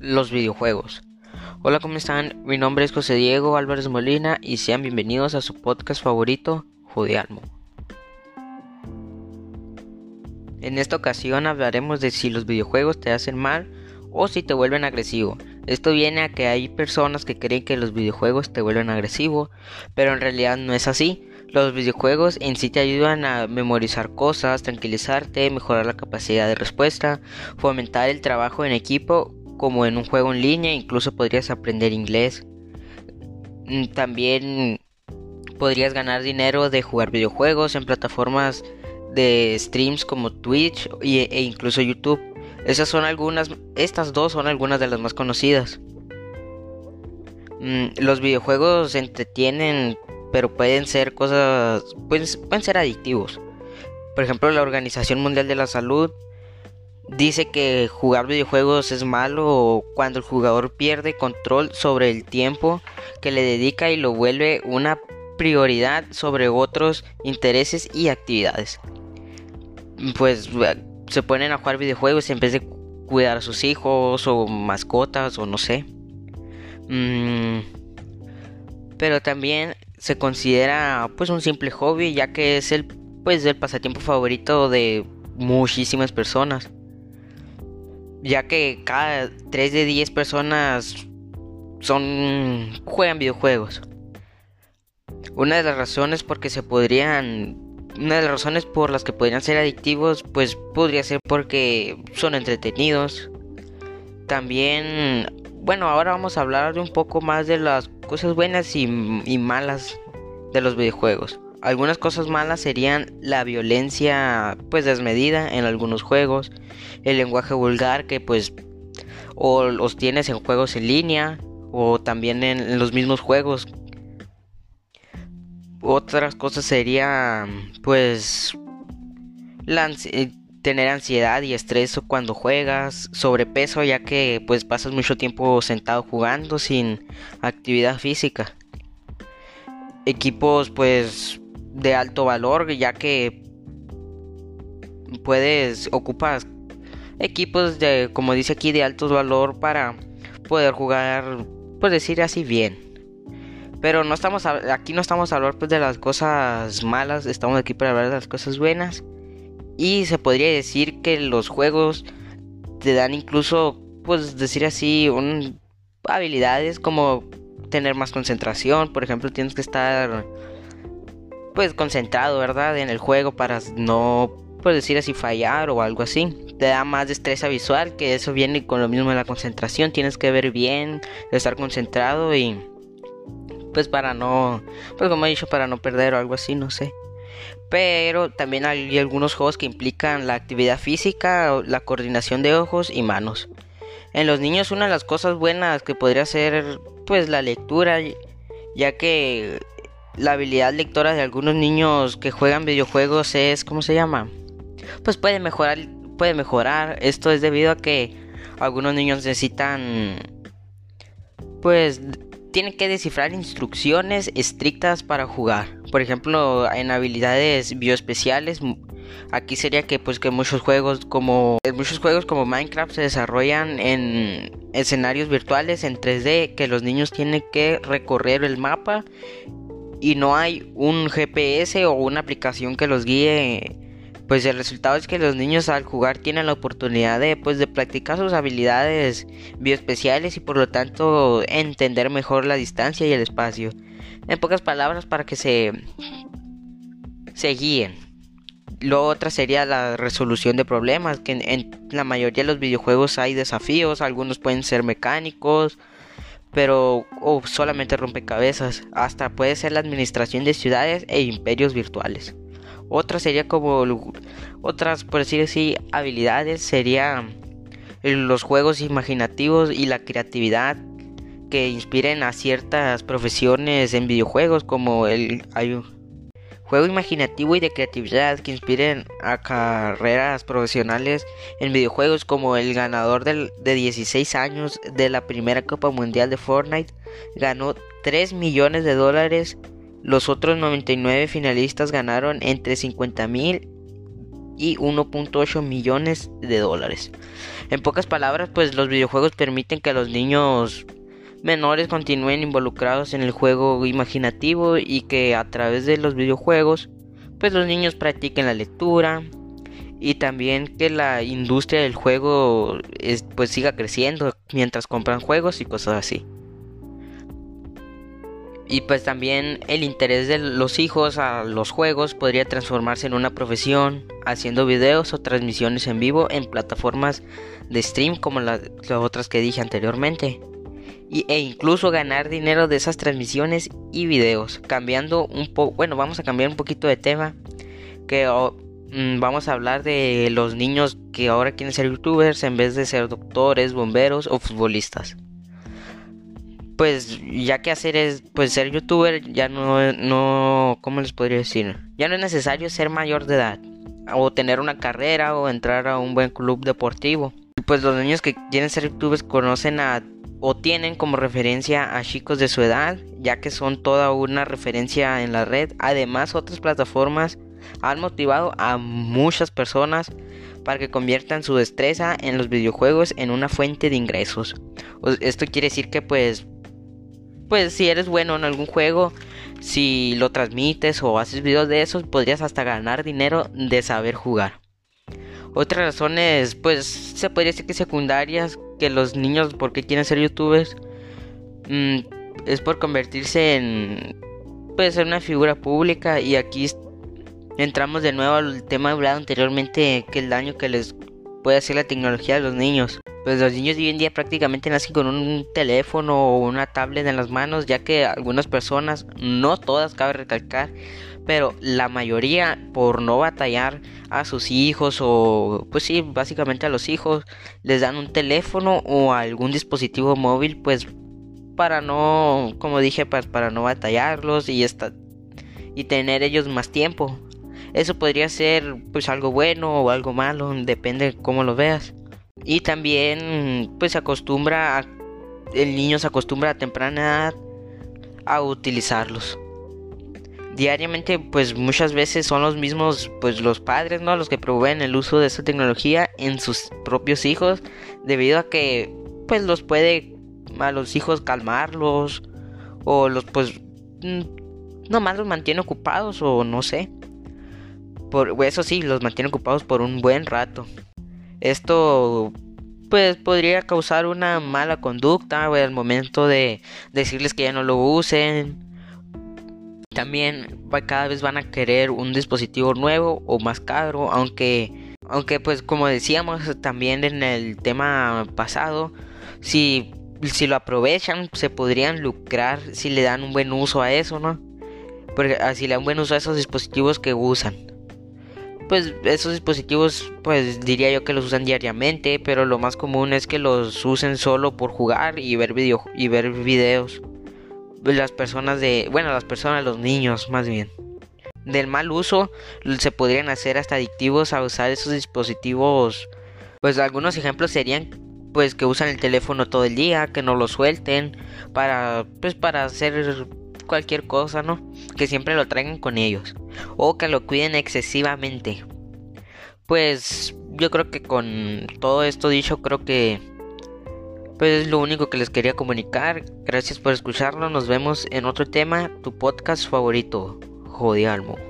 los videojuegos. Hola, ¿cómo están? Mi nombre es José Diego Álvarez Molina y sean bienvenidos a su podcast favorito, Judealmo. En esta ocasión hablaremos de si los videojuegos te hacen mal o si te vuelven agresivo. Esto viene a que hay personas que creen que los videojuegos te vuelven agresivo, pero en realidad no es así. Los videojuegos en sí te ayudan a memorizar cosas, tranquilizarte, mejorar la capacidad de respuesta, fomentar el trabajo en equipo como en un juego en línea, incluso podrías aprender inglés. Mm, también podrías ganar dinero de jugar videojuegos en plataformas de streams como Twitch e incluso YouTube. Esas son algunas, estas dos son algunas de las más conocidas. Mm, los videojuegos entretienen, pero pueden ser cosas, pueden, pueden ser adictivos. Por ejemplo, la Organización Mundial de la Salud dice que jugar videojuegos es malo cuando el jugador pierde control sobre el tiempo que le dedica y lo vuelve una prioridad sobre otros intereses y actividades. Pues se ponen a jugar videojuegos en vez de cuidar a sus hijos o mascotas o no sé. Mm, pero también se considera pues un simple hobby ya que es el pues el pasatiempo favorito de muchísimas personas ya que cada 3 de 10 personas son juegan videojuegos. Una de las razones porque se podrían una de las razones por las que podrían ser adictivos pues podría ser porque son entretenidos. También bueno, ahora vamos a hablar un poco más de las cosas buenas y, y malas de los videojuegos. Algunas cosas malas serían la violencia pues desmedida en algunos juegos, el lenguaje vulgar que pues o los tienes en juegos en línea o también en, los mismos juegos. Otras cosas serían pues eh, tener ansiedad y estrés cuando juegas, sobrepeso ya que pues pasas mucho tiempo sentado jugando sin actividad física. Equipos pues de alto valor ya que puedes ocupas equipos de como dice aquí de alto valor para poder jugar pues decir así bien. Pero no estamos aquí no estamos a hablar pues de las cosas malas estamos aquí para hablar de las cosas buenas. Y se podría decir que los juegos te dan incluso pues decir así un, habilidades como tener más concentración. Por ejemplo tienes que estar pues concentrado, ¿verdad? En el juego para no, pues decir así, fallar o algo así. Te da más destreza visual, que eso viene con lo mismo de la concentración. Tienes que ver bien, estar concentrado y pues para no, pues como he dicho, para no perder o algo así, no sé. Pero también hay algunos juegos que implican la actividad física, la coordinación de ojos y manos. En los niños una de las cosas buenas que podría ser pues la lectura, ya que la habilidad lectora de algunos niños que juegan videojuegos es, ¿cómo se llama? Pues puede mejorar, puede mejorar. Esto es debido a que algunos niños necesitan, pues, tienen que descifrar instrucciones estrictas para jugar. Por ejemplo, en habilidades bioespeciales, aquí sería que pues que muchos juegos como muchos juegos como Minecraft se desarrollan en escenarios virtuales en 3D que los niños tienen que recorrer el mapa y no hay un GPS o una aplicación que los guíe, pues el resultado es que los niños al jugar tienen la oportunidad de, pues, de practicar sus habilidades bioespeciales y por lo tanto entender mejor la distancia y el espacio. En pocas palabras para que se, se guíen. Lo otra sería la resolución de problemas, que en la mayoría de los videojuegos hay desafíos, algunos pueden ser mecánicos, pero o solamente rompecabezas, hasta puede ser la administración de ciudades e imperios virtuales. Otra sería como otras, por decir así, habilidades sería los juegos imaginativos y la creatividad que inspiren a ciertas profesiones en videojuegos como el juego imaginativo y de creatividad que inspiren a carreras profesionales en videojuegos como el ganador de 16 años de la primera Copa Mundial de Fortnite ganó 3 millones de dólares. Los otros 99 finalistas ganaron entre 50 mil y 1.8 millones de dólares. En pocas palabras, pues los videojuegos permiten que los niños menores continúen involucrados en el juego imaginativo y que a través de los videojuegos, pues los niños practiquen la lectura y también que la industria del juego pues siga creciendo mientras compran juegos y cosas así. Y pues también el interés de los hijos a los juegos podría transformarse en una profesión haciendo videos o transmisiones en vivo en plataformas de stream como las, otras que dije anteriormente y, e incluso ganar dinero de esas transmisiones y videos cambiando un poco bueno vamos a cambiar un poquito de tema que mm, vamos a hablar de los niños que ahora quieren ser youtubers en vez de ser doctores bomberos o futbolistas. Pues ya que hacer es pues ser youtuber ya no no cómo les podría decir ya no es necesario ser mayor de edad o tener una carrera o entrar a un buen club deportivo pues los niños que quieren ser youtubers conocen a o tienen como referencia a chicos de su edad ya que son toda una referencia en la red además otras plataformas han motivado a muchas personas para que conviertan su destreza en los videojuegos en una fuente de ingresos. Esto quiere decir que pues pues si eres bueno en algún juego, si lo transmites o haces videos de esos, podrías hasta ganar dinero de saber jugar. Otra razón es, pues, se podría decir que secundarias, que los niños, porque quieren ser youtubers, mm, es por convertirse en, pues, en una figura pública y aquí entramos de nuevo al tema hablado anteriormente, que el daño que les puede hacer la tecnología a los niños. Pues los niños hoy en día prácticamente nacen con un teléfono o una tablet en las manos, ya que algunas personas, no todas cabe recalcar, pero la mayoría por no batallar a sus hijos o pues sí, básicamente a los hijos les dan un teléfono o algún dispositivo móvil pues para no, como dije, para, pues, para no batallarlos y esta, y tener ellos más tiempo. Eso podría ser pues algo bueno o algo malo, depende de cómo lo veas. Y también pues se acostumbra el niño se acostumbra a temprana edad a utilizarlos. Diariamente pues muchas veces son los mismos pues los padres, ¿no? los que proveen el uso de esta tecnología en sus propios hijos debido a que pues los puede a los hijos calmarlos o los pues mm, nomás los mantiene ocupados o no sé. Por eso sí, los mantiene ocupados por un buen rato. Esto pues podría causar una mala conducta al momento de decirles que ya no lo usen. También cada vez van a querer un dispositivo nuevo o más caro, aunque aunque pues como decíamos también en el tema pasado, si si lo aprovechan se podrían lucrar si le dan un buen uso a eso, ¿no? Porque así le dan buen uso a esos dispositivos que usan pues esos dispositivos pues diría yo que los usan diariamente, pero lo más común es que los usen solo por jugar y ver video y ver videos. Las personas de, bueno, las personas, los niños más bien. Del mal uso se podrían hacer hasta adictivos a usar esos dispositivos. Pues algunos ejemplos serían pues que usan el teléfono todo el día, que no lo suelten para pues para hacer cualquier cosa, ¿no? Que siempre lo traigan con ellos. O que lo cuiden excesivamente. Pues yo creo que con todo esto dicho, creo que pues es lo único que les quería comunicar. Gracias por escucharlo. Nos vemos en otro tema. Tu podcast favorito, Jodialmo.